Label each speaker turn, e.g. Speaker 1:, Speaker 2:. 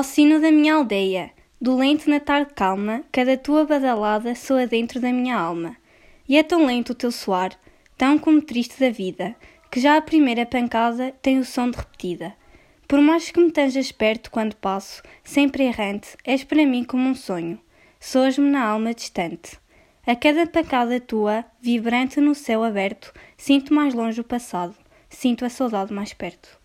Speaker 1: Ó sino da minha aldeia, do lento na tarde calma, cada tua badalada soa dentro da minha alma. E é tão lento o teu soar, tão como triste da vida, que já a primeira pancada tem o som de repetida. Por mais que me tanjas perto quando passo, sempre errante, és para mim como um sonho. Soas-me na alma distante. A cada pancada tua, vibrante no céu aberto, sinto mais longe o passado, sinto a saudade mais perto.